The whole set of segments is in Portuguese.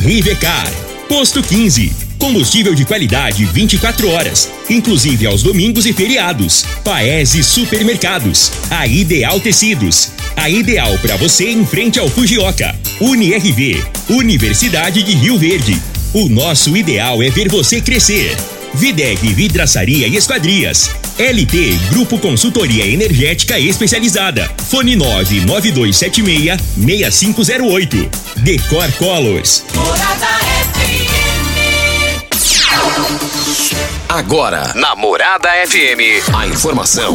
Rivecar. Posto 15. Combustível de qualidade 24 horas, inclusive aos domingos e feriados. Paese Supermercados. A Ideal Tecidos. A ideal para você em frente ao Fujioka. UniRV. Universidade de Rio Verde. O nosso ideal é ver você crescer. Videg Vidraçaria e Esquadrias. LT Grupo Consultoria Energética Especializada. Fone 99276 6508. Decor Colors. Morada Agora, na Morada FM, a informação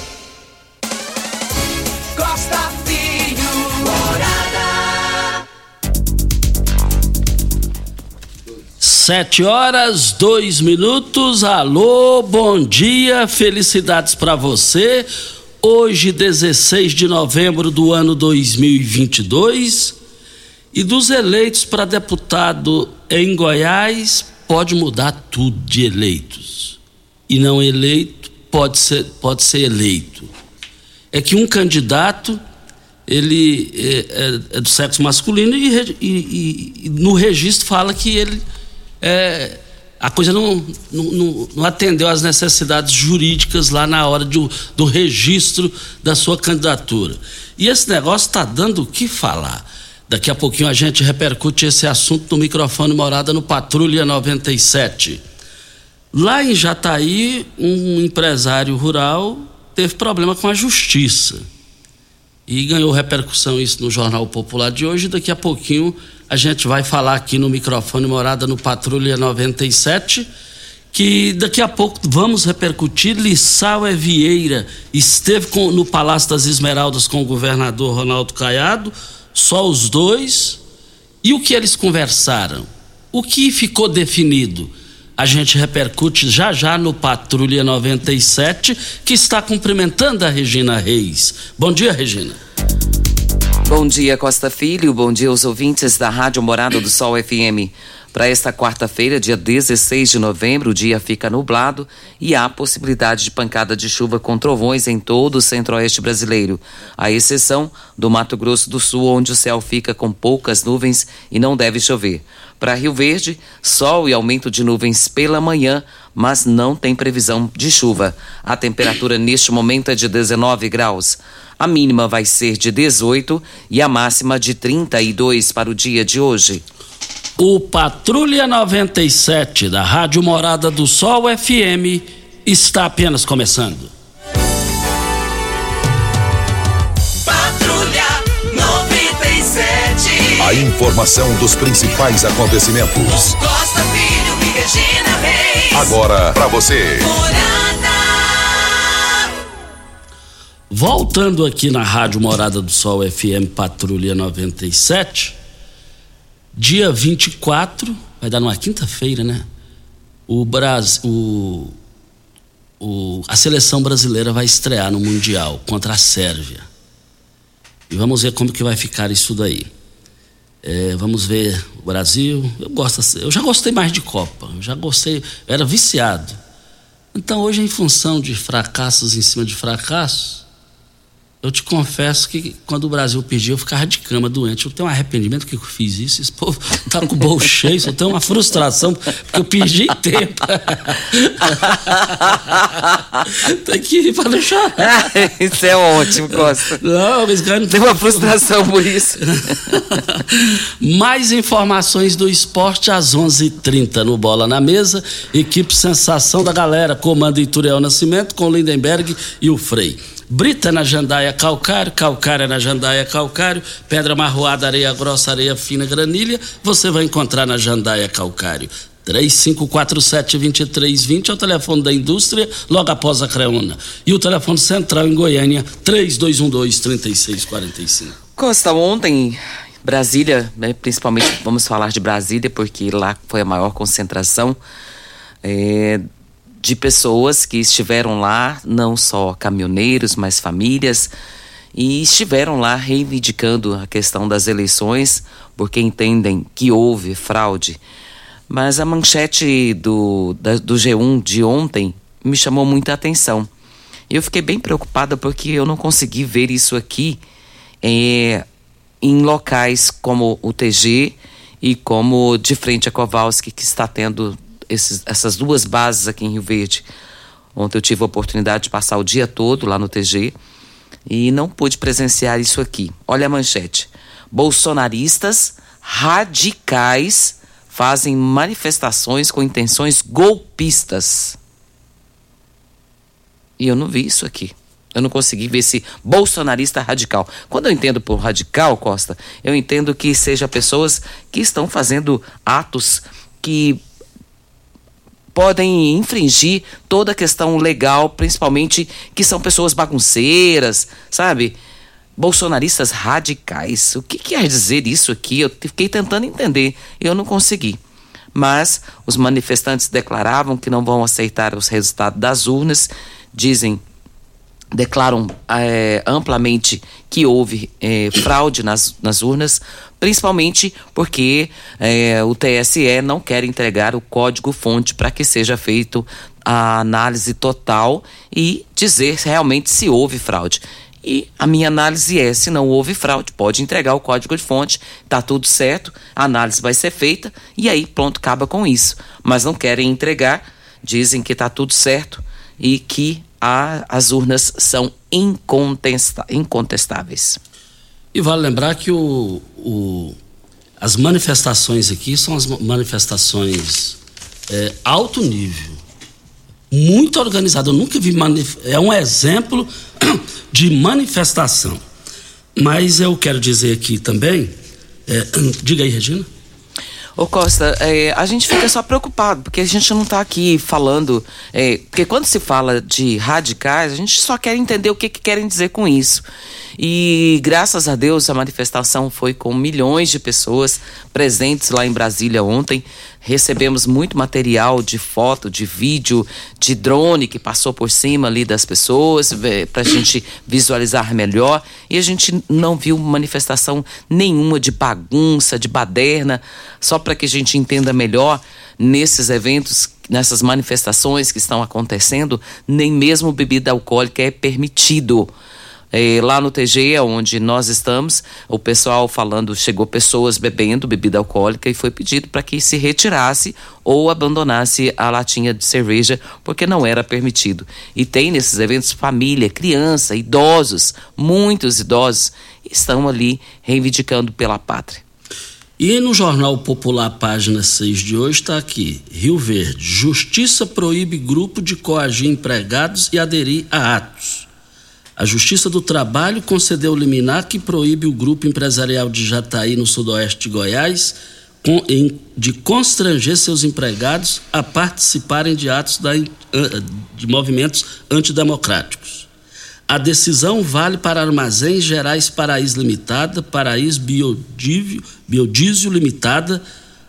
Sete horas, dois minutos. Alô, bom dia, felicidades para você. Hoje, 16 de novembro do ano 2022. E dos eleitos para deputado em Goiás, pode mudar tudo de eleitos. E não eleito, pode ser, pode ser eleito. É que um candidato, ele é, é- é do sexo masculino e, e- e- e no registro fala que ele é, a coisa não, não, não- atendeu às necessidades jurídicas lá na hora de do registro da sua candidatura. E esse negócio está dando o que falar. Daqui a pouquinho a gente repercute esse assunto no microfone Morada no Patrulha 97. Lá em Jataí, um empresário rural teve problema com a justiça. E ganhou repercussão isso no Jornal Popular de hoje. Daqui a pouquinho a gente vai falar aqui no microfone Morada no Patrulha 97. Que daqui a pouco vamos repercutir. Lissau é Vieira esteve com- no Palácio das Esmeraldas com o governador Ronaldo Caiado, só os dois. E o que eles conversaram? O que ficou definido? A gente repercute já já no Patrulha 97, que está cumprimentando a Regina Reis. Bom dia, Regina. Bom dia, Costa Filho. Bom dia aos ouvintes da Rádio Morada do Sol FM. Para esta quarta-feira, dia 16 de novembro, o dia fica nublado e há possibilidade de pancada de chuva com trovões em todo o centro-oeste brasileiro, à exceção do Mato Grosso do Sul, onde o céu fica com poucas nuvens e não deve chover. Para Rio Verde, sol e aumento de nuvens pela manhã, mas não tem previsão de chuva. A temperatura neste momento é de 19 graus. A mínima vai ser de 18 e a máxima de 32 para o dia de hoje. O Patrulha 97 da Rádio Morada do Sol FM está apenas começando. A informação dos principais acontecimentos. Costa Filho e Regina Reis. Agora para você. Voltando aqui na Rádio Morada do Sol FM Patrulha 97, dia 24, vai dar numa quinta-feira, né? O Brasil, o, o- a seleção brasileira vai estrear no Mundial contra a Sérvia. E vamos ver como que vai ficar isso daí. É, vamos ver o Brasil. Eu gosto, eu já gostei mais de Copa. Eu já gostei, eu era viciado. Então hoje, em função de fracassos em cima de fracassos, Eu te confesso que quando o Brasil perdia, eu ficava de cama doente. Eu tenho um arrependimento que eu fiz isso. Esse povo tá com o bolso cheio, só tenho uma frustração, porque eu perdi tempo. Tem que ir pra não chorar. Isso é ótimo, Costa. Não, mas cara, não Tem uma frustração por isso. Mais informações do esporte às 11:30 h 30 no Bola na Mesa. Equipe Sensação da Galera, comando Ituriel Nascimento com o Lindenberg e o Frei. Brita na jandaia calcário, calcária na jandaia calcário, pedra marroada, areia grossa, areia fina, granilha, você vai encontrar na jandaia calcário. 3547-2320 é o telefone da indústria, logo após a Creona. E o telefone central em Goiânia, 3212-3645. Costa, ontem, Brasília, né, principalmente vamos falar de Brasília, porque lá foi a maior concentração é, de pessoas que estiveram lá, não só caminhoneiros, mas famílias, e estiveram lá reivindicando a questão das eleições, porque entendem que houve fraude. Mas a manchete do, da, do G1 de ontem me chamou muita atenção. Eu fiquei bem preocupada porque eu não consegui ver isso aqui é, em locais como o TG e como de frente a Kowalski, que está tendo esses, essas duas bases aqui em Rio Verde. Ontem eu tive a oportunidade de passar o dia todo lá no TG e não pude presenciar isso aqui. Olha a manchete. Bolsonaristas radicais fazem manifestações com intenções golpistas. E eu não vi isso aqui. Eu não consegui ver esse bolsonarista radical. Quando eu entendo por radical, Costa, eu entendo que seja pessoas que estão fazendo atos que podem infringir toda a questão legal, principalmente que são pessoas bagunceiras, sabe? Bolsonaristas radicais. O que quer dizer isso aqui? Eu fiquei tentando entender e eu não consegui. Mas os manifestantes declaravam que não vão aceitar os resultados das urnas, dizem declaram é, amplamente que houve é, fraude nas, nas urnas, principalmente porque é, o TSE não quer entregar o código-fonte para que seja feito a análise total e dizer realmente se houve fraude. E a minha análise é: se não houve fraude, pode entregar o código de fonte, tá tudo certo, a análise vai ser feita e aí pronto, acaba com isso. Mas não querem entregar, dizem que tá tudo certo e que a, as urnas são incontestáveis. E vale lembrar que o, o, as manifestações aqui são as manifestações é, alto nível, muito organizado. Eu nunca vi é um exemplo de manifestação. Mas eu quero dizer aqui também, é, diga aí, Regina. Ô Costa, é, a gente fica só preocupado, porque a gente não está aqui falando. É, porque quando se fala de radicais, a gente só quer entender o que, que querem dizer com isso. E graças a Deus a manifestação foi com milhões de pessoas presentes lá em Brasília ontem. Recebemos muito material de foto, de vídeo, de drone que passou por cima ali das pessoas para a gente visualizar melhor. E a gente não viu manifestação nenhuma de bagunça, de baderna, só para que a gente entenda melhor nesses eventos, nessas manifestações que estão acontecendo, nem mesmo bebida alcoólica é permitido. É, lá no TG, onde nós estamos, o pessoal falando, chegou pessoas bebendo bebida alcoólica e foi pedido para que se retirasse ou abandonasse a latinha de cerveja, porque não era permitido. E tem nesses eventos família, criança, idosos, muitos idosos, estão ali reivindicando pela pátria. E no Jornal Popular, página 6 de hoje, está aqui: Rio Verde. Justiça proíbe grupo de coagir empregados e aderir a atos. A Justiça do Trabalho concedeu liminar que proíbe o grupo empresarial de Jataí, no sudoeste de Goiás, de constranger seus empregados a participarem de atos da, de movimentos antidemocráticos. A decisão vale para Armazéns Gerais Paraíso Limitada, Paraíso Biodívio, Biodiesel Limitada,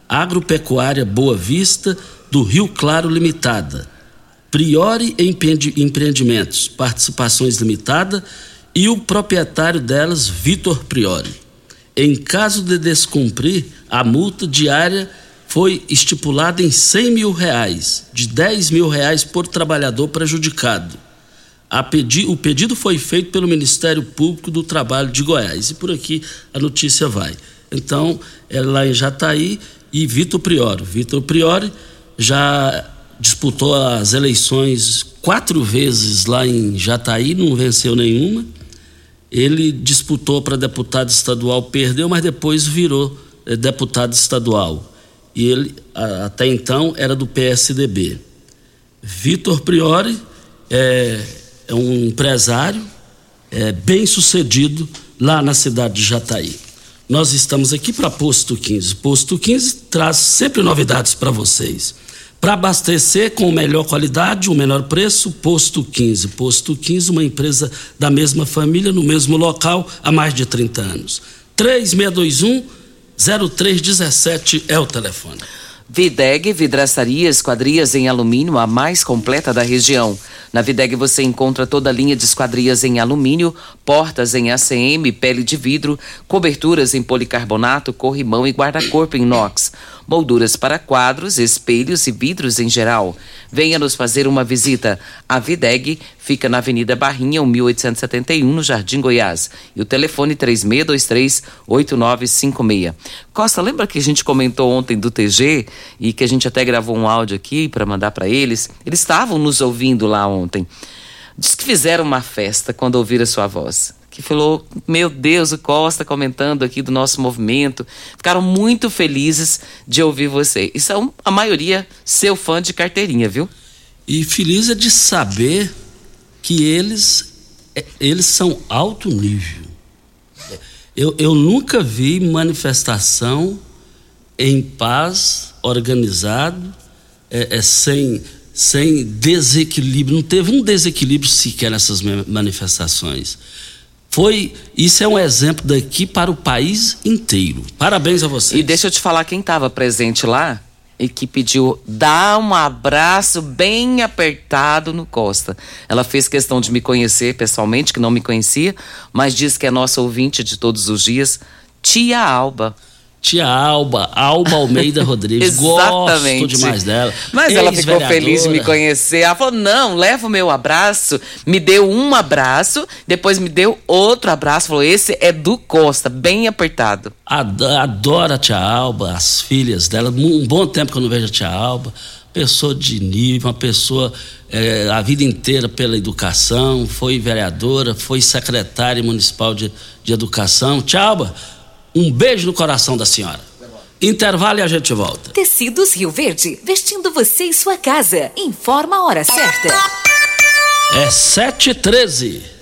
Agropecuária Boa Vista, do Rio Claro Limitada, Priori Empreendimentos, participações limitada, e o proprietário delas, Vitor Priori. Em caso de descumprir, a multa diária foi estipulada em 100 mil reais, de 10 mil reais por trabalhador prejudicado. pedi, o pedido foi feito pelo Ministério Público do Trabalho de Goiás. E por aqui a notícia vai. Então, é lá em Jataí e Vitor Priori. Vitor Priori já disputou as eleições quatro vezes lá em Jataí, não venceu nenhuma. Ele disputou para deputado estadual, perdeu, mas depois virou é, deputado estadual. E ele, a, até então, era do PSDB. Vitor Priori é, é um empresário é, bem sucedido lá na cidade de Jataí. Nós estamos aqui para Posto 15. Posto 15 traz sempre novidades para vocês. Para abastecer com melhor qualidade, o menor preço, Posto 15. Posto 15, uma empresa da mesma família, no mesmo local, há mais de 30 anos. 3621 0317 é o telefone. Videg Vidraçaria Esquadrias em Alumínio, a mais completa da região. Na Videg você encontra toda a linha de esquadrias em alumínio, portas em ACM, pele de vidro, coberturas em policarbonato, corrimão e guarda-corpo inox, molduras para quadros, espelhos e vidros em geral. Venha nos fazer uma visita. A Videg fica na Avenida Barrinha, 1871, no Jardim Goiás. E o telefone 3623-8956. Costa, lembra que a gente comentou ontem do TG e que a gente até gravou um áudio aqui para mandar para eles? Eles estavam nos ouvindo lá ontem. Diz que fizeram uma festa quando ouviram a sua voz. Que falou, meu Deus, o Costa comentando aqui do nosso movimento. Ficaram muito felizes de ouvir você. E são, a maioria, seu fã de carteirinha, viu? E feliz é de saber que eles, é, eles são alto nível. Eu, eu nunca vi manifestação em paz, organizado, é, é, sem sem desequilíbrio, não teve um desequilíbrio sequer nessas manifestações. Foi, isso é um exemplo daqui para o país inteiro. Parabéns a vocês. E deixa eu te falar quem estava presente lá e que pediu dar um abraço bem apertado no Costa. Ela fez questão de me conhecer pessoalmente, que não me conhecia, mas diz que é nossa ouvinte de todos os dias, Tia Alba. Tia Alba, Alba Almeida Rodrigues. Exatamente. Gosto demais dela. Mas ela ficou feliz de me conhecer. Ela falou: não, leva o meu abraço. Me deu um abraço, depois me deu outro abraço. Falou: esse é do Costa, bem apertado. Adora a tia Alba, as filhas dela. Um bom tempo que eu não vejo a tia Alba. Pessoa de nível, uma pessoa é, a vida inteira pela educação, foi vereadora, foi secretária municipal de, de educação. Tia Alba, um beijo no coração da senhora. Intervalo e a gente volta. Tecidos Rio Verde, vestindo você e sua casa. Informa a hora certa. É 7h13.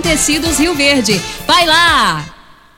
Tecidos Rio Verde. Vai lá!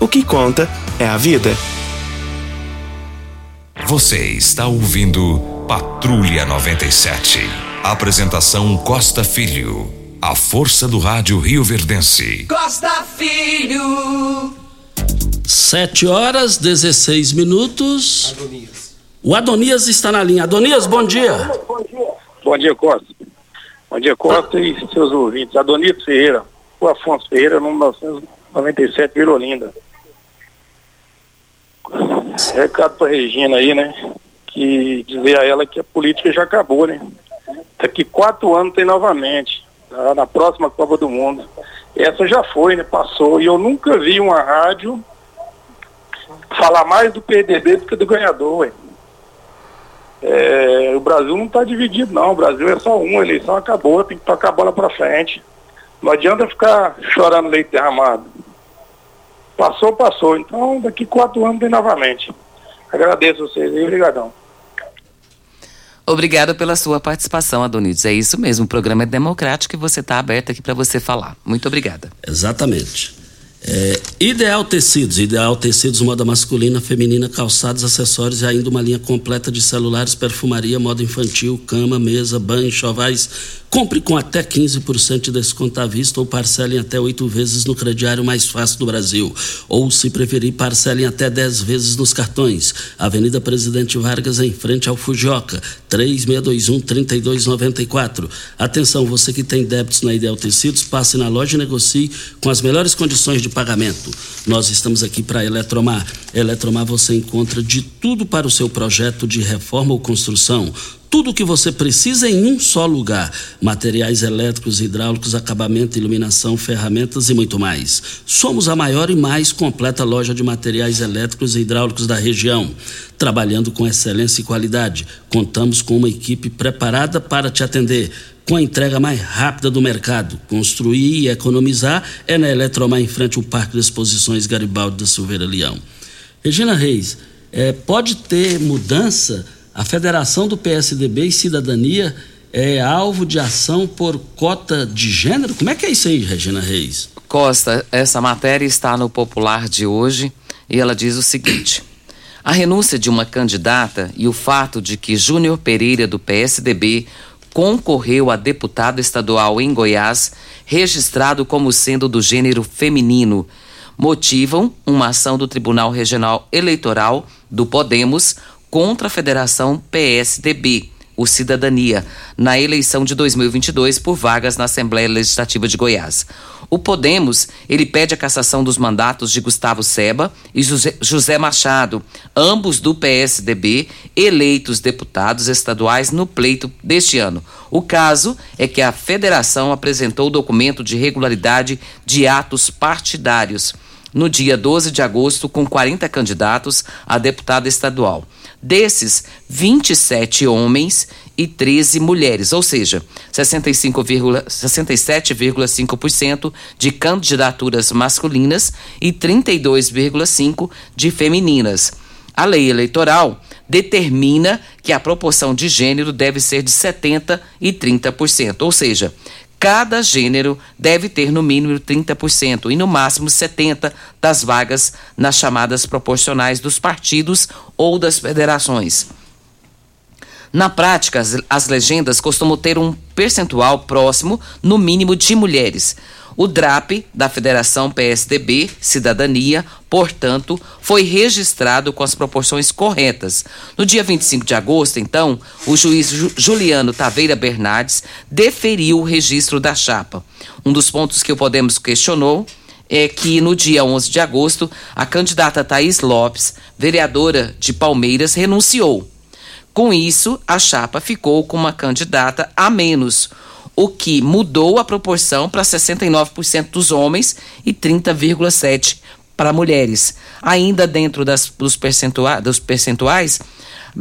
O que conta é a vida. Você está ouvindo Patrulha 97. Apresentação Costa Filho. A força do rádio Rio Verdense. Costa Filho. 7 horas 16 minutos. O Adonias está na linha. Adonias, bom dia. Bom dia, Costa. Bom dia, Costa e seus ouvintes. Adonias Ferreira, o Afonso Ferreira, número 1997, Vila Olinda. Recado para Regina aí, né? Que dizer a ela que a política já acabou, né? Daqui quatro anos tem novamente, tá? na próxima Copa do Mundo. Essa já foi, né? Passou. E eu nunca vi uma rádio falar mais do PDB do que do ganhador, ué. É, o Brasil não está dividido, não. O Brasil é só um, a eleição acabou, tem que tocar a bola para frente. Não adianta ficar chorando leite derramado. Passou, passou. Então, daqui quatro anos tem novamente. Agradeço vocês aí, obrigadão. Obrigada pela sua participação, Adonides. É isso mesmo, o programa é democrático e você está aberto aqui para você falar. Muito obrigada. Exatamente. É, Ideal Tecidos, Ideal Tecidos, moda masculina, feminina, calçados, acessórios e ainda uma linha completa de celulares, perfumaria, moda infantil, cama, mesa, banho, chovais. Compre com até 15% de desconto à vista ou parcelem até oito vezes no crediário mais fácil do Brasil. Ou, se preferir, parcelem até 10 vezes nos cartões. Avenida Presidente Vargas, em frente ao Fujioka, 3621-3294. Atenção, você que tem débitos na Ideal Tecidos, passe na loja e negocie com as melhores condições de pagamento. Nós estamos aqui para Eletromar. Eletromar você encontra de tudo para o seu projeto de reforma ou construção tudo o que você precisa em um só lugar: materiais elétricos, hidráulicos, acabamento, iluminação, ferramentas e muito mais. Somos a maior e mais completa loja de materiais elétricos e hidráulicos da região. Trabalhando com excelência e qualidade, contamos com uma equipe preparada para te atender. Com a entrega mais rápida do mercado, construir e economizar é na Eletromar em frente ao Parque de Exposições Garibaldi da Silveira Leão. Regina Reis, é, pode ter mudança a Federação do PSDB e Cidadania é alvo de ação por cota de gênero? Como é que é isso aí, Regina Reis? Costa, essa matéria está no Popular de hoje e ela diz o seguinte: a renúncia de uma candidata e o fato de que Júnior Pereira, do PSDB, concorreu a deputado estadual em Goiás, registrado como sendo do gênero feminino, motivam uma ação do Tribunal Regional Eleitoral do Podemos contra a Federação PSDB, o Cidadania, na eleição de 2022 por vagas na Assembleia Legislativa de Goiás. O Podemos, ele pede a cassação dos mandatos de Gustavo Seba e José Machado, ambos do PSDB, eleitos deputados estaduais no pleito deste ano. O caso é que a federação apresentou documento de regularidade de atos partidários no dia 12 de agosto com 40 candidatos a deputado estadual. Desses, 27 homens e 13 mulheres, ou seja, 67,5% de candidaturas masculinas e 32,5% de femininas. A lei eleitoral determina que a proporção de gênero deve ser de 70% e 30%, ou seja, cada gênero deve ter no mínimo 30% e no máximo 70% das vagas nas chamadas proporcionais dos partidos ou das federações. Na prática, as, as legendas costumam ter um percentual próximo, no mínimo, de mulheres. O DRAP da Federação PSDB Cidadania, portanto, foi registrado com as proporções corretas. No dia 25 de agosto, então, o juiz Juliano Taveira Bernardes deferiu o registro da chapa. Um dos pontos que o Podemos questionou é que no dia 11 de agosto, a candidata Thaís Lopes, vereadora de Palmeiras, renunciou. Com isso, a chapa ficou com uma candidata a menos, o que mudou a proporção para 69% dos homens e 30,7% para mulheres. Ainda dentro das, dos, percentuais, dos percentuais,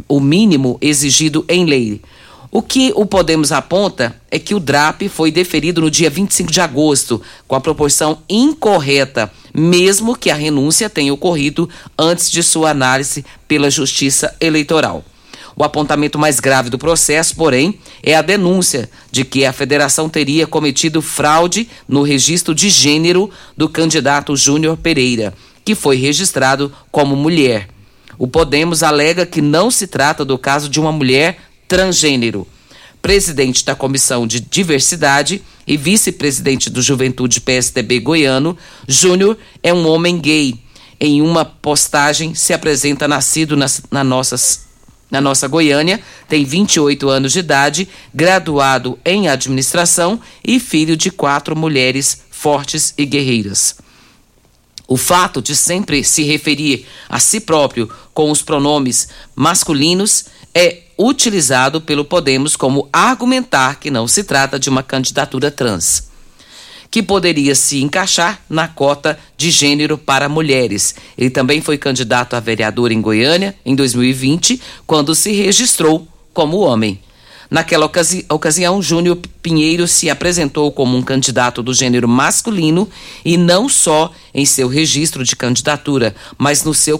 o mínimo exigido em lei. O que o Podemos aponta é que o DRAP foi deferido no dia 25 de agosto, com a proporção incorreta, mesmo que a renúncia tenha ocorrido antes de sua análise pela Justiça Eleitoral. O apontamento mais grave do processo, porém, é a denúncia de que a federação teria cometido fraude no registro de gênero do candidato Júnior Pereira, que foi registrado como mulher. O Podemos alega que não se trata do caso de uma mulher transgênero. Presidente da Comissão de Diversidade e vice-presidente do Juventude PSDB goiano, Júnior é um homem gay. Em uma postagem, se apresenta nascido nas, na nossas na nossa Goiânia, tem 28 anos de idade, graduado em administração e filho de quatro mulheres fortes e guerreiras. O fato de sempre se referir a si próprio com os pronomes masculinos é utilizado pelo Podemos como argumentar que não se trata de uma candidatura trans que poderia se encaixar na cota de gênero para mulheres. Ele também foi candidato a vereador em Goiânia em 2020, quando se registrou como homem. Naquela ocasi ocasião, Júnior Pinheiro se apresentou como um candidato do gênero masculino e não só em seu registro de candidatura, mas no seu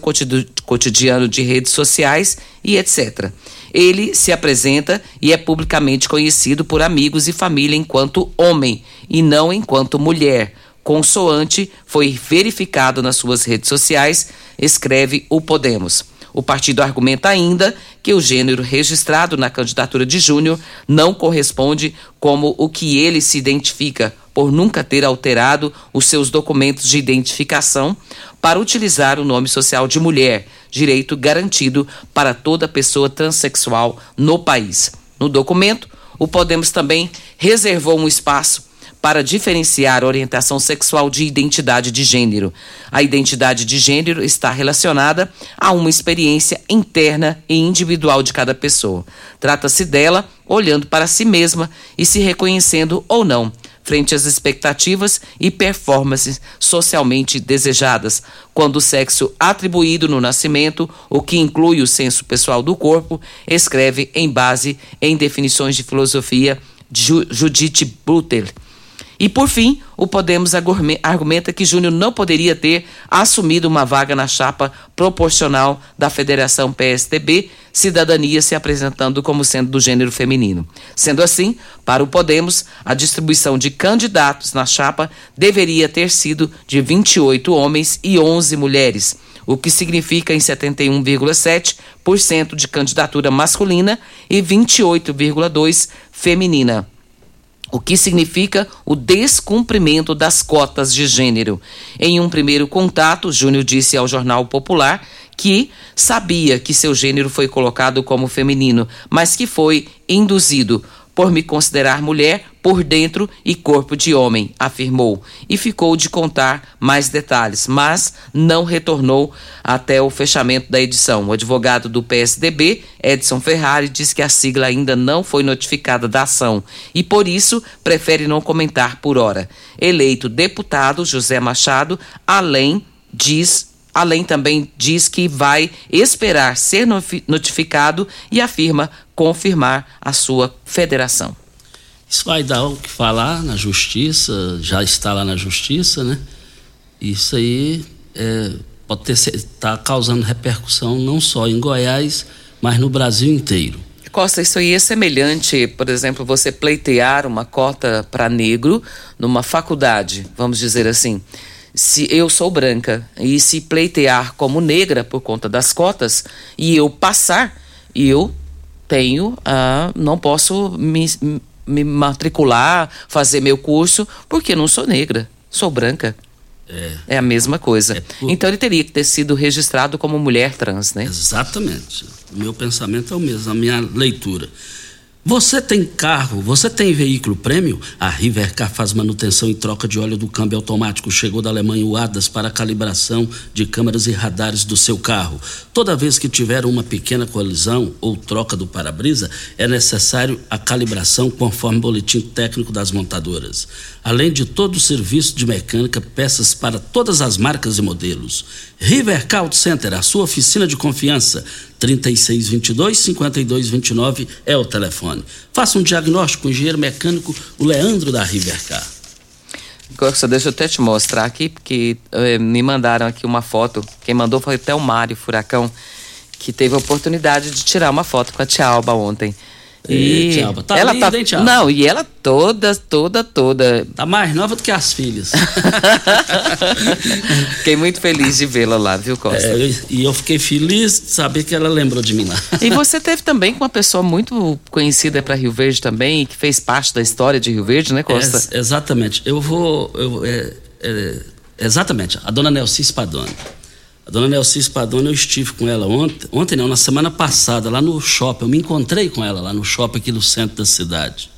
cotidiano de redes sociais e etc. Ele se apresenta e é publicamente conhecido por amigos e família enquanto homem e não enquanto mulher. Consoante foi verificado nas suas redes sociais, escreve o Podemos. O partido argumenta ainda que o gênero registrado na candidatura de Júnior não corresponde como o que ele se identifica, por nunca ter alterado os seus documentos de identificação para utilizar o nome social de mulher, direito garantido para toda pessoa transexual no país. No documento, o Podemos também reservou um espaço para diferenciar orientação sexual de identidade de gênero. A identidade de gênero está relacionada a uma experiência interna e individual de cada pessoa. Trata-se dela olhando para si mesma e se reconhecendo ou não frente às expectativas e performances socialmente desejadas, quando o sexo atribuído no nascimento, o que inclui o senso pessoal do corpo, escreve em base em definições de filosofia Judith Butler. E por fim, o Podemos argumenta que Júnior não poderia ter assumido uma vaga na chapa proporcional da Federação PSDB, Cidadania se apresentando como sendo do gênero feminino. Sendo assim, para o Podemos, a distribuição de candidatos na chapa deveria ter sido de 28 homens e 11 mulheres, o que significa em 71,7% de candidatura masculina e 28,2% feminina o que significa o descumprimento das cotas de gênero. Em um primeiro contato, Júnior disse ao Jornal Popular que sabia que seu gênero foi colocado como feminino, mas que foi induzido por me considerar mulher por dentro e corpo de homem, afirmou, e ficou de contar mais detalhes, mas não retornou até o fechamento da edição. O advogado do PSDB, Edson Ferrari, diz que a sigla ainda não foi notificada da ação e, por isso, prefere não comentar por hora. Eleito deputado José Machado, além diz Além também diz que vai esperar ser notificado e afirma confirmar a sua federação. Isso vai dar o que falar na justiça, já está lá na justiça, né? Isso aí é, pode ter está causando repercussão não só em Goiás, mas no Brasil inteiro. Costa, isso aí é semelhante, por exemplo, você pleitear uma cota para negro numa faculdade, vamos dizer assim se eu sou branca e se pleitear como negra por conta das cotas e eu passar, eu tenho, ah, não posso me, me matricular, fazer meu curso, porque não sou negra, sou branca. É, é a mesma coisa. É por... Então ele teria que ter sido registrado como mulher trans, né? Exatamente. O meu pensamento é o mesmo, a minha leitura. Você tem carro, você tem veículo prêmio? A Rivercar faz manutenção e troca de óleo do câmbio automático. Chegou da Alemanha o ADAS para calibração de câmeras e radares do seu carro. Toda vez que tiver uma pequena colisão ou troca do para-brisa, é necessário a calibração conforme o boletim técnico das montadoras. Além de todo o serviço de mecânica, peças para todas as marcas e modelos. Rivercar Auto Center, a sua oficina de confiança. 3622-5229 é o telefone. Faça um diagnóstico com o engenheiro mecânico, o Leandro da Rivercar. Deixa eu até te mostrar aqui, porque eh, me mandaram aqui uma foto. Quem mandou foi até o Mário Furacão, que teve a oportunidade de tirar uma foto com a Tia Alba ontem. E, e tá ela linda, tá, hein, Não, e ela toda, toda, toda. Tá mais nova do que as filhas. fiquei muito feliz de vê-la lá, viu, Costa? É, e eu fiquei feliz de saber que ela lembrou de mim lá. E você teve também com uma pessoa muito conhecida para Rio Verde também, que fez parte da história de Rio Verde, né, Costa? É, exatamente. Eu vou. Eu, é, é, exatamente, a dona Nelci Spadoni. A dona Nelci Spadoni, eu estive com ela ontem, ontem não, na semana passada, lá no shopping. Eu me encontrei com ela lá no shopping aqui no centro da cidade.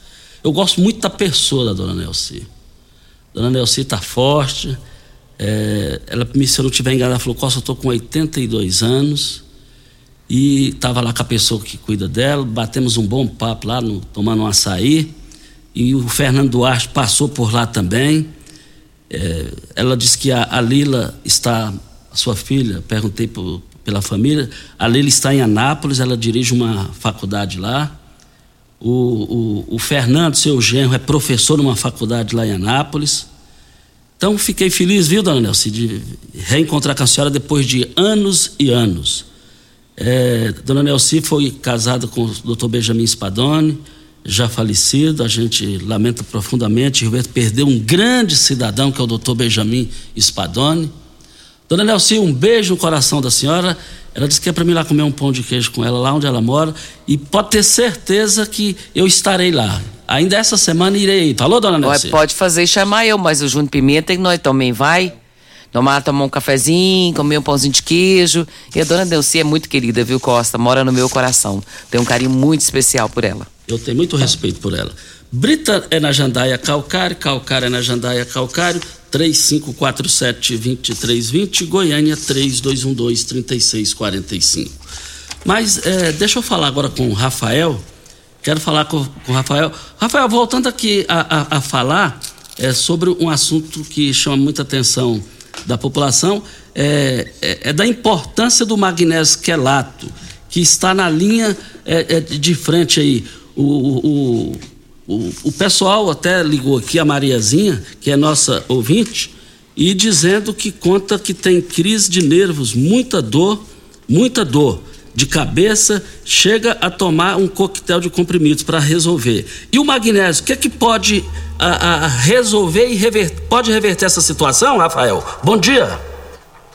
Eu gosto muito da pessoa da dona Nelci. Dona Nelci está forte. É, ela, se eu não estiver enganado, ela falou: Costa, eu estou com 82 anos. E estava lá com a pessoa que cuida dela. Batemos um bom papo lá, no, tomando um açaí. E o Fernando Duarte passou por lá também. É, ela disse que a, a Lila está sua filha, perguntei por, pela família. A Leila está em Anápolis, ela dirige uma faculdade lá. O, o, o Fernando, seu genro, é professor numa faculdade lá em Anápolis. Então fiquei feliz, viu, dona Nelson, de reencontrar com a senhora depois de anos e anos. É, dona Nelci foi casada com o doutor Benjamin Spadoni, já falecido, a gente lamenta profundamente, Rio Verde perdeu um grande cidadão que é o doutor Benjamin Spadoni. Dona Nelci, um beijo no coração da senhora. Ela disse que é para mim lá comer um pão de queijo com ela lá onde ela mora e pode ter certeza que eu estarei lá. Ainda essa semana irei. Falou, dona Nelci? Pode fazer e chamar eu, mas o Júnior Pimenta nós também vai. Tomar, tomar um cafezinho, comer um pãozinho de queijo. E a dona Nelci é muito querida, viu, Costa? Mora no meu coração. Tenho um carinho muito especial por ela. Eu tenho muito respeito por ela. Brita é na Jandaia Calcário, Calcário é na Jandaia Calcário, 3547-2320, Goiânia 3212-3645. Mas é, deixa eu falar agora com o Rafael. Quero falar com, com o Rafael. Rafael, voltando aqui a, a, a falar é, sobre um assunto que chama muita atenção da população, é, é, é da importância do magnésio quelato, que está na linha é, é, de frente aí. o, o o pessoal até ligou aqui, a Mariazinha, que é nossa ouvinte, e dizendo que conta que tem crise de nervos, muita dor, muita dor de cabeça, chega a tomar um coquetel de comprimidos para resolver. E o magnésio, o que é que pode a, a resolver e reverter, pode reverter essa situação, Rafael? Bom dia.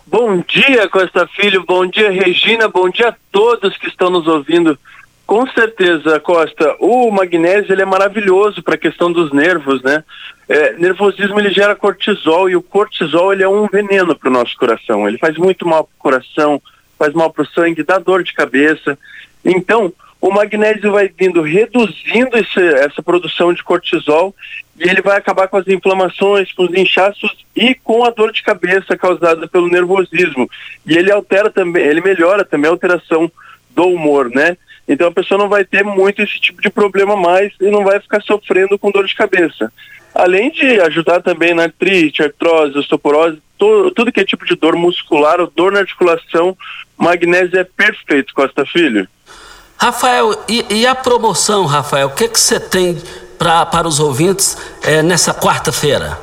Bom dia, Costa Filho. Bom dia, Regina. Bom dia a todos que estão nos ouvindo com certeza, Costa. O magnésio ele é maravilhoso para a questão dos nervos, né? É, nervosismo ele gera cortisol e o cortisol ele é um veneno para o nosso coração. Ele faz muito mal para o coração, faz mal para o sangue, dá dor de cabeça. Então, o magnésio vai vindo reduzindo esse, essa produção de cortisol e ele vai acabar com as inflamações, com os inchaços e com a dor de cabeça causada pelo nervosismo. E ele altera também, ele melhora também a alteração do humor, né? Então a pessoa não vai ter muito esse tipo de problema mais e não vai ficar sofrendo com dor de cabeça. Além de ajudar também na artrite, artrose, osteoporose, to, tudo que é tipo de dor muscular ou dor na articulação, magnésio é perfeito, Costa Filho. Rafael, e, e a promoção, Rafael, o que que você tem pra, para os ouvintes é, nessa quarta-feira?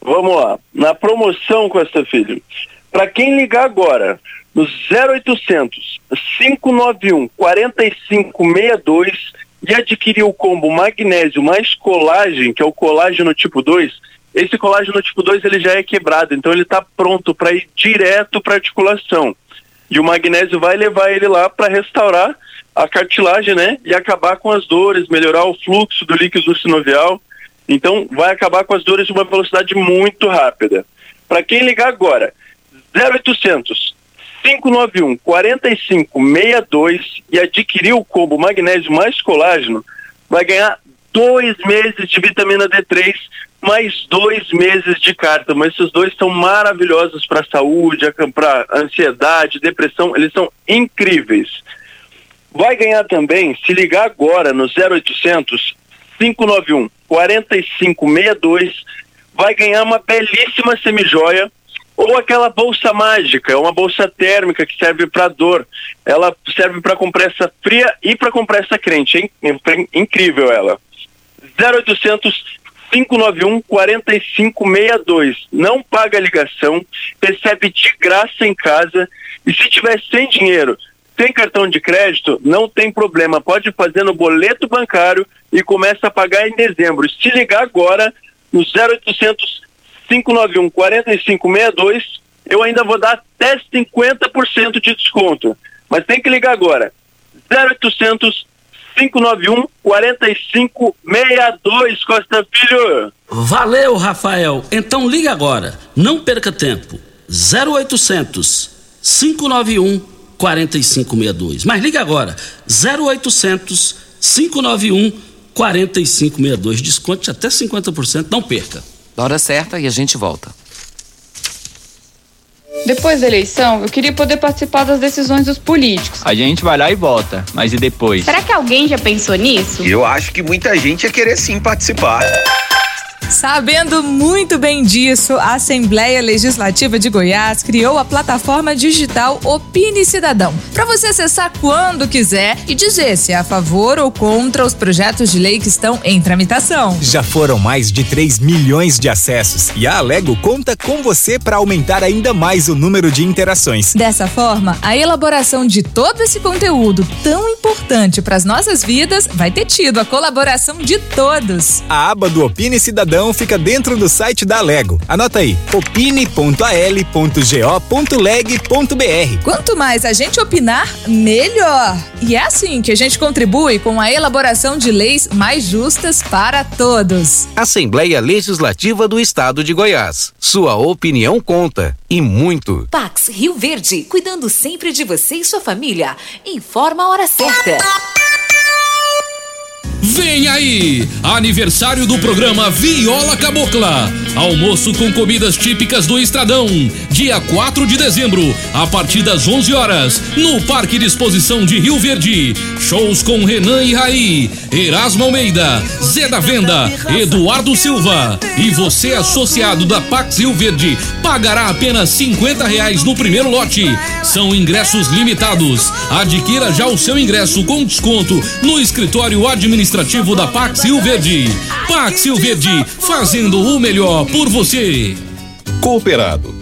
Vamos lá. Na promoção, Costa Filho, para quem ligar agora, no 0800 591 4562 e adquirir o combo magnésio mais colagem, que é o colágeno tipo 2, esse colágeno tipo 2 ele já é quebrado, então ele está pronto para ir direto para articulação. E o magnésio vai levar ele lá para restaurar a cartilagem, né? E acabar com as dores, melhorar o fluxo do líquido sinovial. Então, vai acabar com as dores de uma velocidade muito rápida. Para quem ligar agora, 0800 591 4562 e adquirir o combo magnésio mais colágeno, vai ganhar dois meses de vitamina D3 mais dois meses de carta. Mas esses dois são maravilhosos para a saúde, para ansiedade, depressão, eles são incríveis. Vai ganhar também, se ligar agora no 0800 591 4562, vai ganhar uma belíssima semijoia ou aquela bolsa mágica, é uma bolsa térmica que serve para dor. Ela serve para compressa fria e para compressa quente. É incrível ela. 0800 591 4562. Não paga ligação, recebe de graça em casa e se tiver sem dinheiro, sem cartão de crédito, não tem problema, pode fazer no boleto bancário e começa a pagar em dezembro. Se ligar agora no 0800 591 4562, eu ainda vou dar até 50% de desconto. Mas tem que ligar agora. 0800 591 4562 Costa Filho. Valeu, Rafael. Então liga agora. Não perca tempo. 0800 591 4562. Mas liga agora. 0800 591 4562. Desconte até 50%. Não perca. Hora certa e a gente volta. Depois da eleição, eu queria poder participar das decisões dos políticos. A gente vai lá e vota, mas e depois? Será que alguém já pensou nisso? Eu acho que muita gente ia querer sim participar. Sabendo muito bem disso, a Assembleia Legislativa de Goiás criou a plataforma digital Opine Cidadão, para você acessar quando quiser e dizer se é a favor ou contra os projetos de lei que estão em tramitação. Já foram mais de 3 milhões de acessos e a Alego conta com você para aumentar ainda mais o número de interações. Dessa forma, a elaboração de todo esse conteúdo tão importante para as nossas vidas vai ter tido a colaboração de todos. A aba do Opine Cidadão fica dentro do site da Lego. Anota aí: opine.al.go.leg.br. Quanto mais a gente opinar, melhor. E é assim que a gente contribui com a elaboração de leis mais justas para todos. Assembleia Legislativa do Estado de Goiás. Sua opinião conta e muito. Pax Rio Verde, cuidando sempre de você e sua família. Informa a hora certa. Vem aí! Aniversário do programa Viola Cabocla. Almoço com comidas típicas do Estradão. Dia 4 de dezembro, a partir das 11 horas, no Parque de Exposição de Rio Verde. Shows com Renan e Raí, Erasmo Almeida, Zé da Venda, Eduardo Silva. E você, associado da Pax Rio Verde, pagará apenas 50 reais no primeiro lote. São ingressos limitados. Adquira já o seu ingresso com desconto no escritório administrativo administrativo da Pax Rio Verde. Pax Rio Verde, fazendo o melhor por você. Cooperado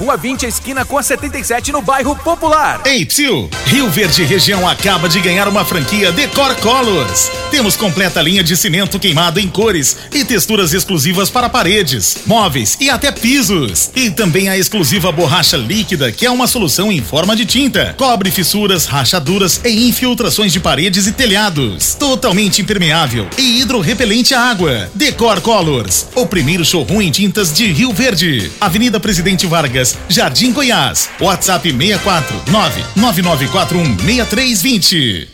Rua 20, esquina com a 77, no bairro Popular. Ei, Psyu! Rio Verde Região acaba de ganhar uma franquia Decor Colors. Temos completa linha de cimento queimado em cores e texturas exclusivas para paredes, móveis e até pisos. E também a exclusiva borracha líquida, que é uma solução em forma de tinta. Cobre fissuras, rachaduras e infiltrações de paredes e telhados. Totalmente impermeável e hidrorrepelente à água. Decor Colors, o primeiro showroom em tintas de Rio Verde. Avenida Presidente Vargas, Jardim Goiás. WhatsApp 64 99941 6320.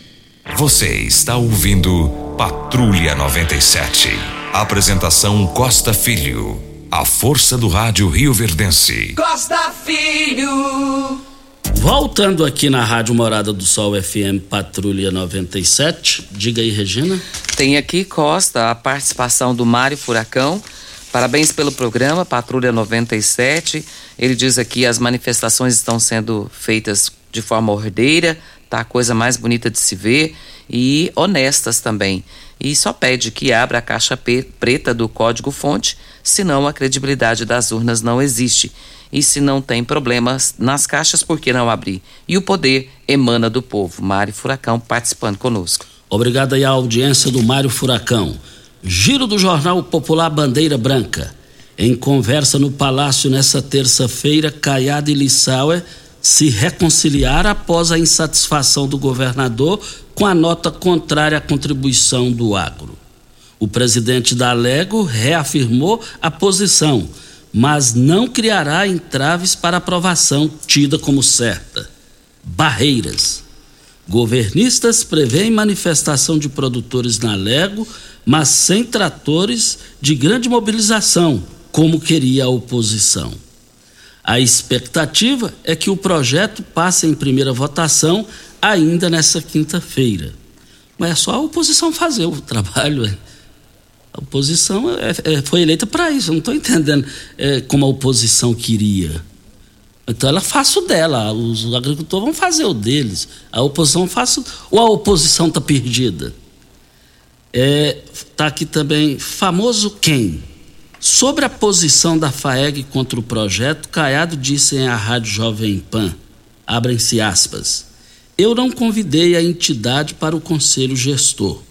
Você está ouvindo Patrulha 97. Apresentação Costa Filho. A força do rádio Rio Verdense. Costa Filho. Voltando aqui na Rádio Morada do Sol FM Patrulha 97. Diga aí, Regina. Tem aqui, Costa, a participação do Mário Furacão. Parabéns pelo programa, Patrulha 97. Ele diz aqui as manifestações estão sendo feitas de forma ordeira, tá a coisa mais bonita de se ver e honestas também. E só pede que abra a caixa preta do código fonte, senão a credibilidade das urnas não existe. E se não tem problemas nas caixas, por que não abrir? E o poder emana do povo. Mário Furacão participando conosco. Obrigado aí à audiência do Mário Furacão. Giro do Jornal Popular Bandeira Branca. Em conversa no Palácio nessa terça-feira, Caiado e Lissauer se reconciliaram após a insatisfação do governador com a nota contrária à contribuição do agro. O presidente da Lego reafirmou a posição, mas não criará entraves para aprovação tida como certa. Barreiras. Governistas prevêem manifestação de produtores na Lego, mas sem tratores de grande mobilização, como queria a oposição. A expectativa é que o projeto passe em primeira votação ainda nessa quinta-feira. Mas é só a oposição fazer o trabalho. É. A oposição é, é, foi eleita para isso. Eu não estou entendendo é, como a oposição queria. Então ela faça o dela, os agricultores vão fazer o deles. A oposição faça. Ou a oposição está perdida? Está é, aqui também, famoso quem? Sobre a posição da FAEG contra o projeto, Caiado disse em a Rádio Jovem Pan, abrem-se aspas, eu não convidei a entidade para o conselho gestor.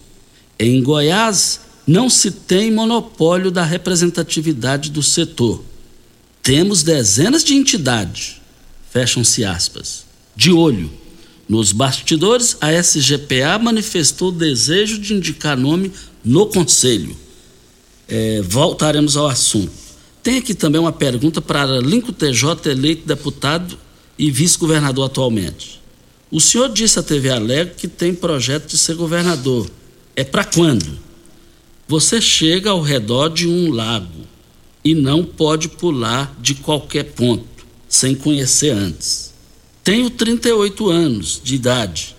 Em Goiás, não se tem monopólio da representatividade do setor. Temos dezenas de entidades, fecham-se aspas, de olho. Nos bastidores, a SGPA manifestou o desejo de indicar nome no conselho é, voltaremos ao assunto. Tem aqui também uma pergunta para Lincoln TJ, eleito deputado e vice-governador atualmente. O senhor disse à TV Alegre que tem projeto de ser governador. É para quando? Você chega ao redor de um lago e não pode pular de qualquer ponto, sem conhecer antes. Tenho 38 anos de idade.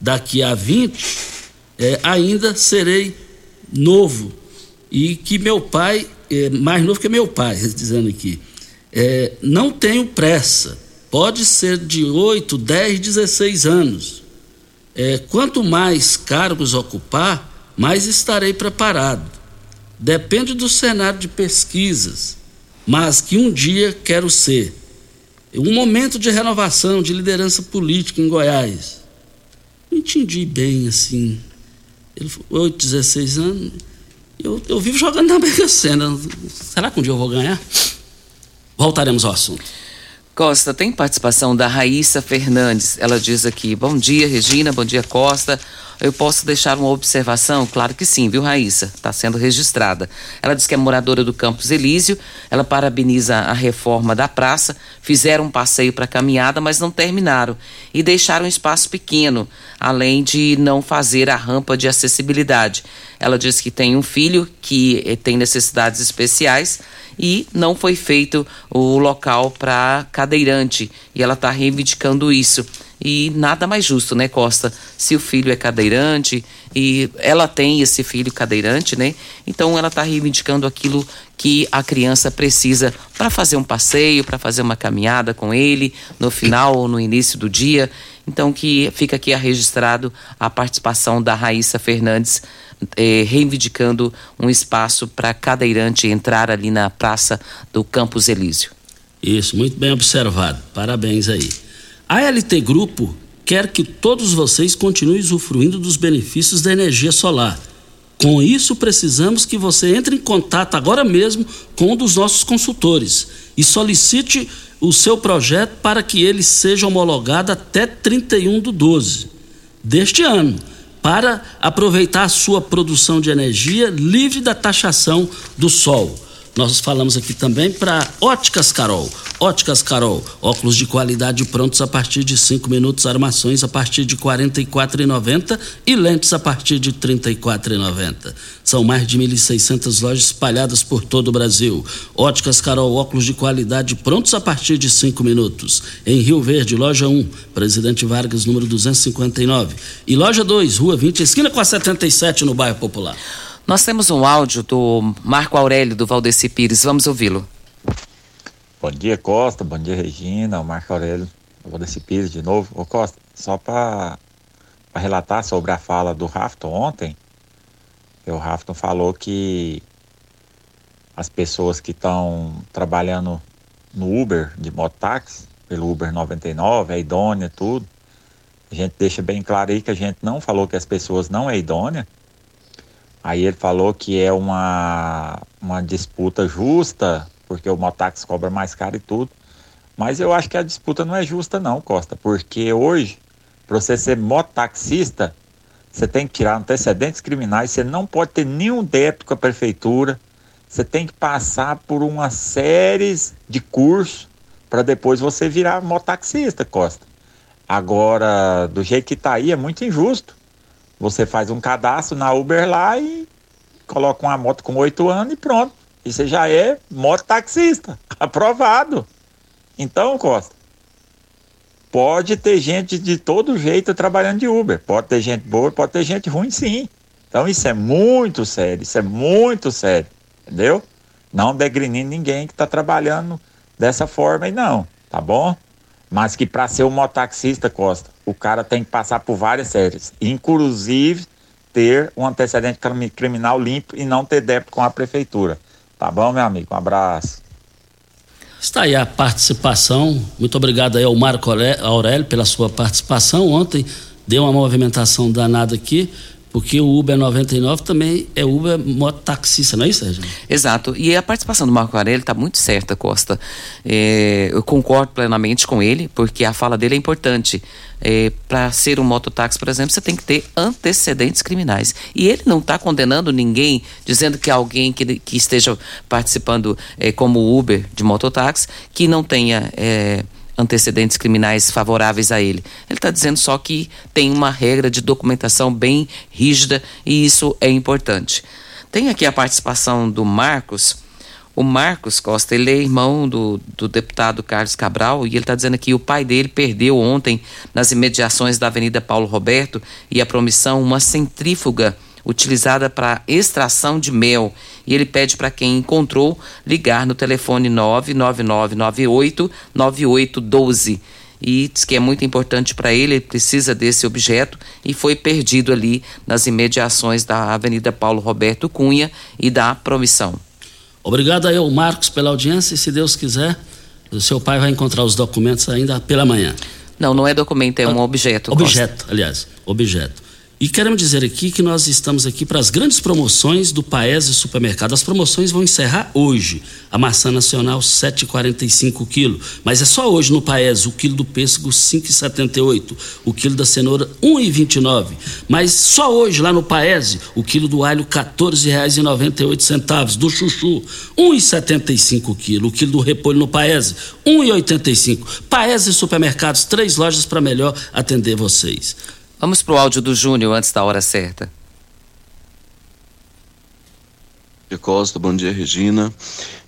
Daqui a 20, é, ainda serei novo e que meu pai, é mais novo que meu pai, dizendo aqui, é, não tenho pressa, pode ser de 8, 10, 16 anos. É, quanto mais cargos ocupar, mais estarei preparado. Depende do cenário de pesquisas, mas que um dia quero ser. Um momento de renovação, de liderança política em Goiás. Não entendi bem assim. Ele falou, 8, 16 anos eu, eu vivo jogando na Mega Sena. Será que um dia eu vou ganhar? Voltaremos ao assunto. Costa, tem participação da Raíssa Fernandes. Ela diz aqui: Bom dia, Regina, bom dia, Costa. Eu posso deixar uma observação? Claro que sim, viu, Raíssa? Está sendo registrada. Ela diz que é moradora do Campos Elísio. Ela parabeniza a reforma da praça. Fizeram um passeio para caminhada, mas não terminaram. E deixaram um espaço pequeno, além de não fazer a rampa de acessibilidade. Ela diz que tem um filho que eh, tem necessidades especiais e não foi feito o local para cadeirante. E ela está reivindicando isso. E nada mais justo, né, Costa? Se o filho é cadeirante e ela tem esse filho cadeirante, né? Então ela está reivindicando aquilo que a criança precisa para fazer um passeio, para fazer uma caminhada com ele no final ou no início do dia. Então que fica aqui registrado a participação da Raíssa Fernandes eh, reivindicando um espaço para cadeirante entrar ali na praça do Campos Elísio. Isso, muito bem observado. Parabéns aí. A LT Grupo quer que todos vocês continuem usufruindo dos benefícios da energia solar. Com isso, precisamos que você entre em contato agora mesmo com um dos nossos consultores e solicite o seu projeto para que ele seja homologado até 31 do 12 deste ano, para aproveitar a sua produção de energia livre da taxação do sol. Nós falamos aqui também para Óticas Carol. Óticas Carol, óculos de qualidade prontos a partir de 5 minutos, armações a partir de R$ 44,90 e lentes a partir de R$ 34,90. São mais de 1.600 lojas espalhadas por todo o Brasil. Óticas Carol, óculos de qualidade prontos a partir de 5 minutos. Em Rio Verde, loja 1, Presidente Vargas, número 259. E loja 2, Rua 20, esquina com a 77, no bairro Popular. Nós temos um áudio do Marco Aurélio do Valdeci Pires. Vamos ouvi-lo. Bom dia, Costa. Bom dia, Regina. O Marco Aurélio do Valdeci Pires de novo. Ô, Costa, só para relatar sobre a fala do Rafton ontem, o Rafton falou que as pessoas que estão trabalhando no Uber de mototáxi, pelo Uber 99, é idônea, tudo. A gente deixa bem claro aí que a gente não falou que as pessoas não é idônea, Aí ele falou que é uma, uma disputa justa, porque o mototáxi cobra mais caro e tudo. Mas eu acho que a disputa não é justa não, Costa, porque hoje, para você ser mototaxista, você tem que tirar antecedentes criminais, você não pode ter nenhum débito com a prefeitura, você tem que passar por uma série de cursos para depois você virar mototaxista, Costa. Agora, do jeito que está aí, é muito injusto. Você faz um cadastro na Uber lá e coloca uma moto com oito anos e pronto. E você já é mototaxista, aprovado. Então, Costa, pode ter gente de todo jeito trabalhando de Uber. Pode ter gente boa, pode ter gente ruim, sim. Então isso é muito sério, isso é muito sério, entendeu? Não degrinindo ninguém que está trabalhando dessa forma aí, não, tá bom? Mas que para ser um mototaxista, Costa, o cara tem que passar por várias séries, inclusive ter um antecedente criminal limpo e não ter débito com a prefeitura. Tá bom, meu amigo? Um abraço. Está aí a participação. Muito obrigado aí ao Marco Aurélio pela sua participação. Ontem deu uma movimentação danada aqui porque o Uber 99 também é Uber mototaxista, não é isso, Sérgio? Exato. E a participação do Marco Aurélio está muito certa, Costa. É, eu concordo plenamente com ele, porque a fala dele é importante. É, para ser um mototáxi, por exemplo, você tem que ter antecedentes criminais. E ele não está condenando ninguém, dizendo que alguém que, que esteja participando é, como Uber de mototáxi, que não tenha é, antecedentes criminais favoráveis a ele. Ele está dizendo só que tem uma regra de documentação bem rígida e isso é importante. Tem aqui a participação do Marcos. O Marcos Costa, ele é irmão do, do deputado Carlos Cabral e ele está dizendo que o pai dele perdeu ontem, nas imediações da Avenida Paulo Roberto e a promissão, uma centrífuga utilizada para extração de mel. E ele pede para quem encontrou ligar no telefone 99998 9812 e diz que é muito importante para ele, ele precisa desse objeto e foi perdido ali nas imediações da Avenida Paulo Roberto Cunha e da Promissão. Obrigado aí ao Marcos pela audiência e se Deus quiser, o seu pai vai encontrar os documentos ainda pela manhã. Não, não é documento, é um objeto. Objeto, Costa. aliás, objeto. E queremos dizer aqui que nós estamos aqui para as grandes promoções do Paese Supermercado. As promoções vão encerrar hoje. A maçã nacional 7,45 quilo, mas é só hoje no Paese o quilo do pêssego 5,78, o quilo da cenoura 1,29. Mas só hoje lá no Paese o quilo do alho 14,98 centavos, do chuchu 1,75 quilo, o quilo do repolho no Paese 1,85. Paese Supermercados, três lojas para melhor atender vocês. Vamos pro áudio do Júnior antes da hora certa. Costa, bom dia Regina,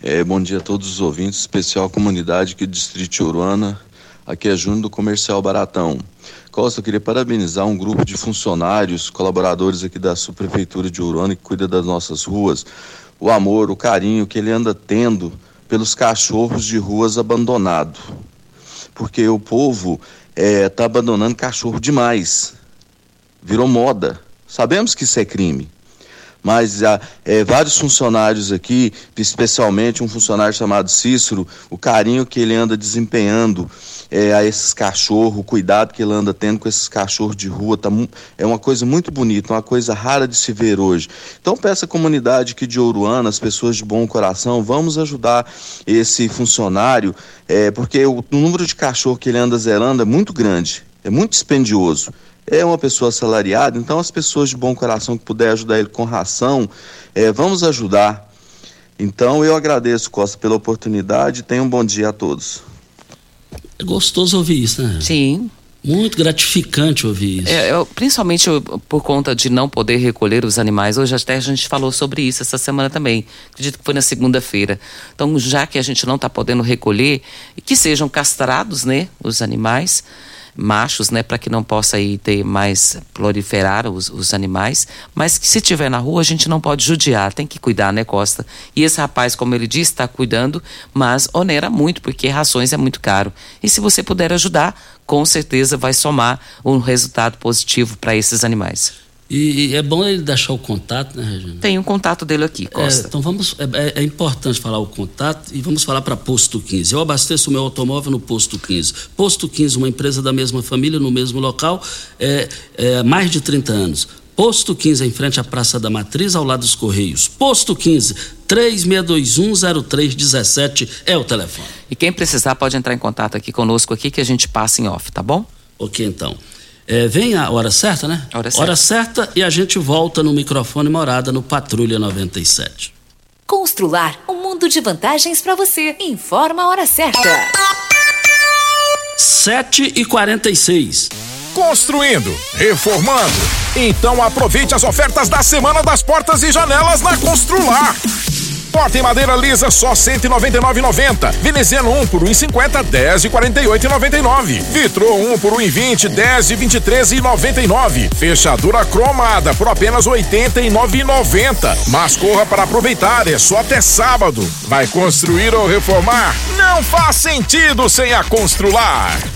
é, bom dia a todos os ouvintes, especial comunidade do Distrito Uruana, aqui é Júnior do Comercial Baratão. Costa, eu queria parabenizar um grupo de funcionários, colaboradores aqui da Subprefeitura de Uruana que cuida das nossas ruas, o amor, o carinho que ele anda tendo pelos cachorros de ruas abandonados. Porque o povo é, tá abandonando cachorro demais virou moda. Sabemos que isso é crime. Mas há é, vários funcionários aqui, especialmente um funcionário chamado Cícero, o carinho que ele anda desempenhando é, a esses cachorros, o cuidado que ele anda tendo com esses cachorros de rua, tá, é uma coisa muito bonita, uma coisa rara de se ver hoje. Então peço à comunidade aqui de Ouruana, as pessoas de bom coração, vamos ajudar esse funcionário, é, porque o, o número de cachorro que ele anda zerando é muito grande, é muito dispendioso é uma pessoa assalariada, então as pessoas de bom coração que puder ajudar ele com ração, é, vamos ajudar. Então eu agradeço, Costa, pela oportunidade. Tenha um bom dia a todos. É gostoso ouvir isso, né? Sim. Muito gratificante ouvir isso. É, eu, principalmente por conta de não poder recolher os animais. Hoje até a gente falou sobre isso essa semana também. Acredito que foi na segunda-feira. Então, já que a gente não está podendo recolher, que sejam castrados, né, os animais machos, né, para que não possa aí ter mais proliferar os, os animais, mas que se tiver na rua a gente não pode judiar, tem que cuidar, né, Costa? E esse rapaz, como ele disse, está cuidando, mas onera muito porque rações é muito caro. E se você puder ajudar, com certeza vai somar um resultado positivo para esses animais. E, e, é bom ele deixar o contato, né, Regina? Tem um contato dele aqui, Costa. É, então vamos. É, é, importante falar o contato e vamos falar para Posto 15. Eu abasteço o meu automóvel no Posto 15. Posto 15, uma empresa da mesma família, no mesmo local, é, é mais de 30 anos. Posto 15, em frente à Praça da Matriz, ao lado dos Correios. Posto 15, 36210317 é o telefone. E quem precisar pode entrar em contato aqui conosco aqui que a gente passa em off, tá bom? Ok, então. É, vem a hora certa, né? Hora certa. Hora certa e a gente volta no microfone morada no Patrulha 97. Constrular um mundo de vantagens para você. Informa a hora certa. 7 e 46 Construindo, reformando. Então aproveite as ofertas da Semana das Portas e Janelas na Constrular. Porta em madeira lisa só 199,90. Veneziano 1 por 1,50, 10 e 48,99. Vitro 1 por 1,20, 10 e 23,99. Fechadura cromada por apenas 89,90. Mas corra para aproveitar, é só até sábado. Vai construir ou reformar? Não faz sentido sem a Constrular.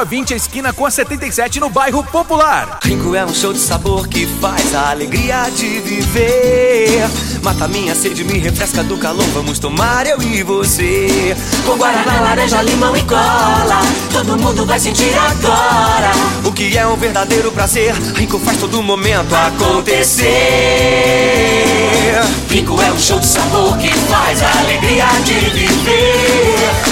20, esquina com a 77, no bairro Popular. Rico é um show de sabor que faz a alegria de viver. Mata minha sede, me refresca do calor. Vamos tomar eu e você. Com guaraná, laranja, limão e cola. Todo mundo vai sentir agora. O que é um verdadeiro prazer. Rico faz todo momento acontecer. Rico é um show de sabor que faz a alegria de viver.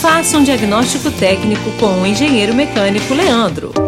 Faça um diagnóstico técnico com o engenheiro mecânico Leandro.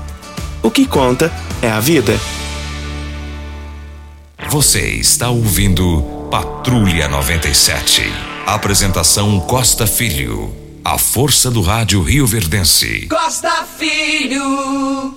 O que conta é a vida. Você está ouvindo Patrulha 97. Apresentação Costa Filho. A força do rádio Rio Verdense. Costa Filho.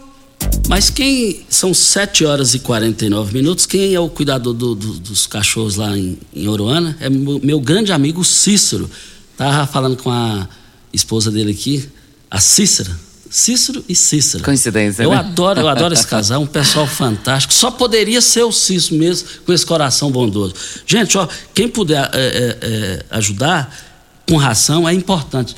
Mas quem. São 7 horas e 49 minutos. Quem é o cuidador do, do, dos cachorros lá em, em Oroana? É meu, meu grande amigo Cícero. Tava falando com a esposa dele aqui, a Cícera. Cícero e Cícera. Coincidência, Eu né? adoro, eu adoro esse casal, um pessoal fantástico. Só poderia ser o Cícero mesmo, com esse coração bondoso. Gente, ó, quem puder é, é, é, ajudar com ração é importante.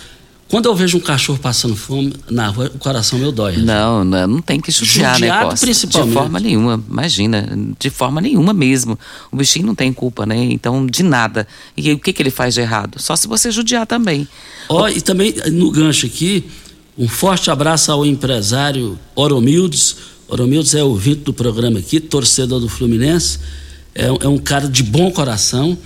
Quando eu vejo um cachorro passando fome na rua, o coração meu dói. Não, não, não tem que judiar, né, Costa? principalmente. De forma nenhuma, imagina, de forma nenhuma mesmo. O bichinho não tem culpa, né? Então, de nada. E o que, que ele faz de errado? Só se você judiar também. Ó, e também no gancho aqui, um forte abraço ao empresário Oromildes. Oromildes é ouvinte do programa aqui, torcedor do Fluminense. É, um- é um cara de bom coração.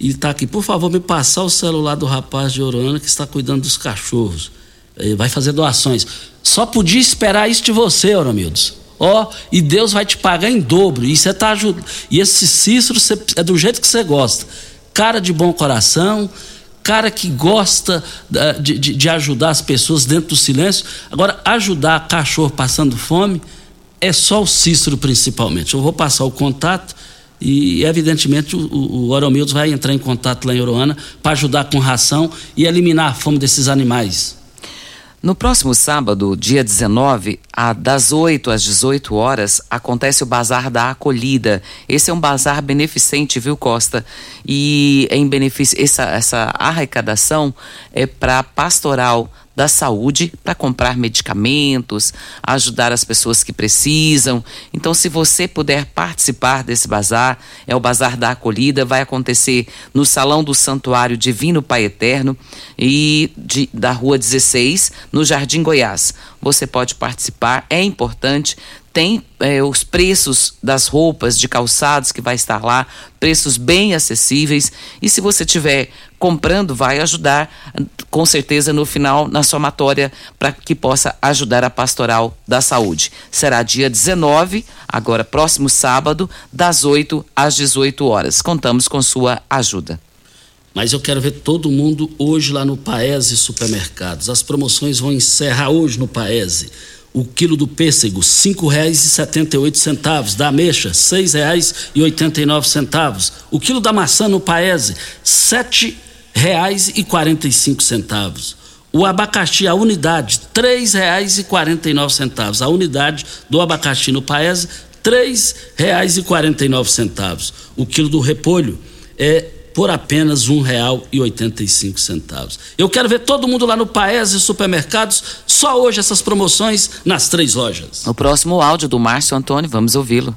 E está aqui, por favor, me passar o celular do rapaz de Oroana que está cuidando dos cachorros. Ele vai fazer doações. Só podia esperar isso de você, Oromildes. Ó, e Deus vai te pagar em dobro. E você tá ajudando. E esse Cícero você- é do jeito que você gosta. Cara de bom coração, cara que gosta de, de- de ajudar as pessoas dentro do silêncio. Agora, ajudar cachorro passando fome é só o Cícero principalmente. Eu vou passar o contato e, evidentemente, o, o, o Oromildos vai entrar em contato lá em Oroana para ajudar com ração e eliminar a fome desses animais. No próximo sábado, dia 19, a- das 8 às 18 horas, acontece o Bazar da Acolhida. Esse é um bazar beneficente, viu, Costa? E em benefício, essa, essa arrecadação é para pastoral da saúde, para comprar medicamentos, ajudar as pessoas que precisam. Então, se você puder participar desse bazar, é o Bazar da Acolhida, vai acontecer no Salão do Santuário Divino Pai Eterno e de- da Rua 16, no Jardim Goiás. Você pode participar, é importante. Tem eh, os preços das roupas, de calçados que vai estar lá, preços bem acessíveis. E se você estiver comprando, vai ajudar, com certeza, no final, na somatória, para que possa ajudar a pastoral da saúde. Será dia 19, agora próximo sábado, das 8 às 18 horas. Contamos com sua ajuda. Mas eu quero ver todo mundo hoje lá no Paese Supermercados. As promoções vão encerrar hoje no Paese. O quilo do pêssego, R$ 5,78. Da ameixa, R$ 6,89. O quilo da maçã no Paese, R$ 7,45. O abacaxi, a unidade, R$ 3,49. A unidade do abacaxi no Paese, R$ 3,49. O quilo do repolho é por apenas R$ 1,85. Eu quero ver todo mundo lá no Paese Supermercados, só hoje essas promoções nas três lojas. O próximo áudio do Márcio Antônio, vamos ouvi-lo.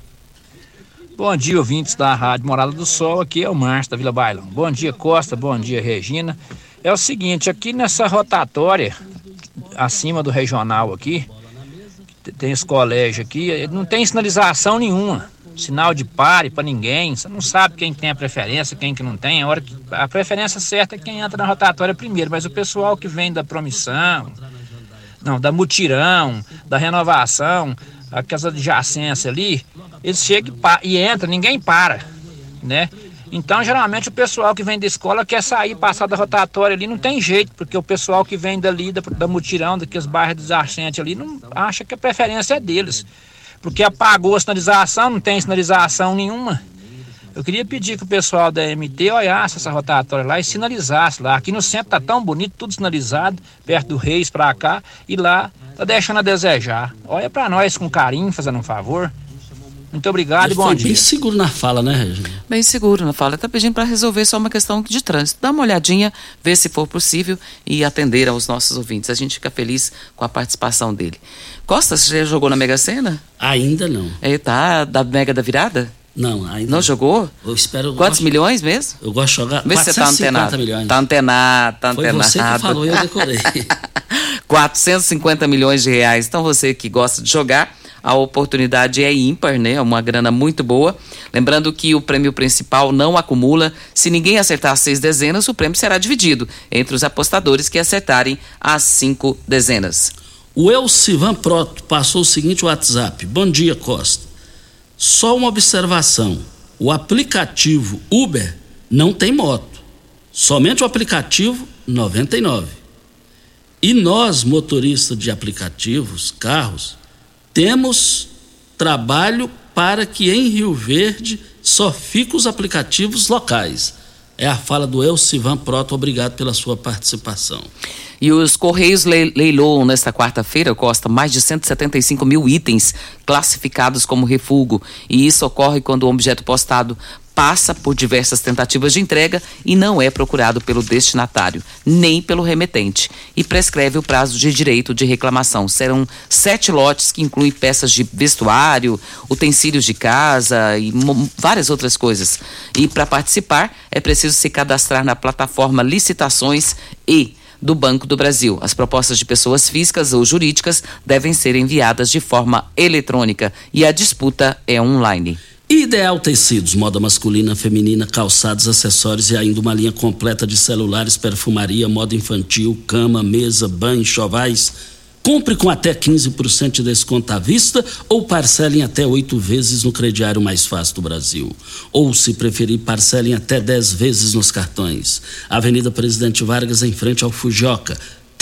Bom dia, ouvintes da Rádio Morada do Sol. Aqui é o Márcio da Vila Bailão. Bom dia, Costa. Bom dia, Regina. É o seguinte, aqui nessa rotatória, acima do regional aqui, tem esse colégio aqui, não tem sinalização nenhuma. Sinal de pare para ninguém. Você não sabe quem tem a preferência, quem que não tem. A, hora que, a preferência certa é quem entra na rotatória primeiro, mas o pessoal que vem da promissão, não, da mutirão, da renovação, aquela adjacência ali, eles chegam e, e entram, ninguém para, né? Então, geralmente, o pessoal que vem da escola quer sair, passar da rotatória ali, não tem jeito, porque o pessoal que vem dali, da, da mutirão, daqueles bairros adjacentes ali, não acha que a preferência é deles. Porque apagou a sinalização, não tem sinalização nenhuma. Eu queria pedir que o pessoal da MT olhasse essa rotatória lá e sinalizasse lá. Aqui no centro tá tão bonito, tudo sinalizado, perto do Reis pra cá, e lá tá deixando a desejar. Olha pra nós com carinho, fazendo um favor. Muito obrigado e bom foi dia. bem seguro na fala, né, Regina? Bem seguro na fala. Está pedindo para resolver só uma questão de trânsito. Dá uma olhadinha, vê se for possível e atender aos nossos ouvintes. A gente fica feliz com a participação dele. Costa, você já jogou na Mega Sena? Ainda não. É, tá da Mega da Virada? Não, ainda Não jogou? Eu espero. Quantos gosto- milhões mesmo? Eu gosto de jogar. Vê se você tá 450 antenado. milhões. Tá antenado, tá Foi antenado. você que falou, eu decorei. 450 milhões de reais. Então você que gosta de jogar, a oportunidade é ímpar, né? É uma grana muito boa. Lembrando que o prêmio principal não acumula. Se ninguém acertar seis dezenas, o prêmio será dividido entre os apostadores que acertarem as cinco dezenas. O Elcivan Proto passou o seguinte WhatsApp. Bom dia, Costa. Só uma observação. O aplicativo Uber não tem moto. Somente o aplicativo 99. E nós, motoristas de aplicativos, carros, temos trabalho para que em Rio Verde só fiquem os aplicativos locais. É a fala do Elcivan Proto. Obrigado pela sua participação. E os Correios leiloam nesta quarta-feira, Costa, mais de 175 mil itens classificados como refúgio. E isso ocorre quando o objeto postado passa por diversas tentativas de entrega e não é procurado pelo destinatário, nem pelo remetente, e prescreve o prazo de direito de reclamação. Serão sete lotes que incluem peças de vestuário, utensílios de casa e várias outras coisas. E para participar, é preciso se cadastrar na plataforma Licitações e do Banco do Brasil. As propostas de pessoas físicas ou jurídicas devem ser enviadas de forma eletrônica e a disputa é online. Ideal Tecidos, moda masculina, feminina, calçados, acessórios e ainda uma linha completa de celulares, perfumaria, moda infantil, cama, mesa, banho, chovais Compre com até 15% de desconto à vista ou parcelem até oito vezes no crediário mais fácil do Brasil. Ou, se preferir, parcelem até 10 vezes nos cartões. Avenida Presidente Vargas, em frente ao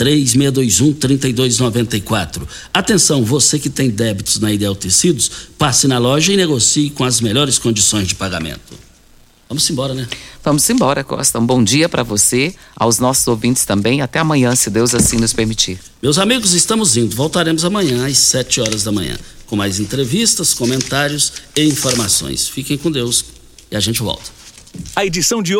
Fujioka. 3621-3294. Atenção, você que tem débitos na Ideal Tecidos, passe na loja e negocie com as melhores condições de pagamento. Vamos embora, né? Vamos embora, Costa. Um bom dia para você, aos nossos ouvintes também. Até amanhã, se Deus assim nos permitir. Meus amigos, estamos indo. Voltaremos amanhã às 7 horas da manhã, com mais entrevistas, comentários e informações. Fiquem com Deus e a gente volta. A edição de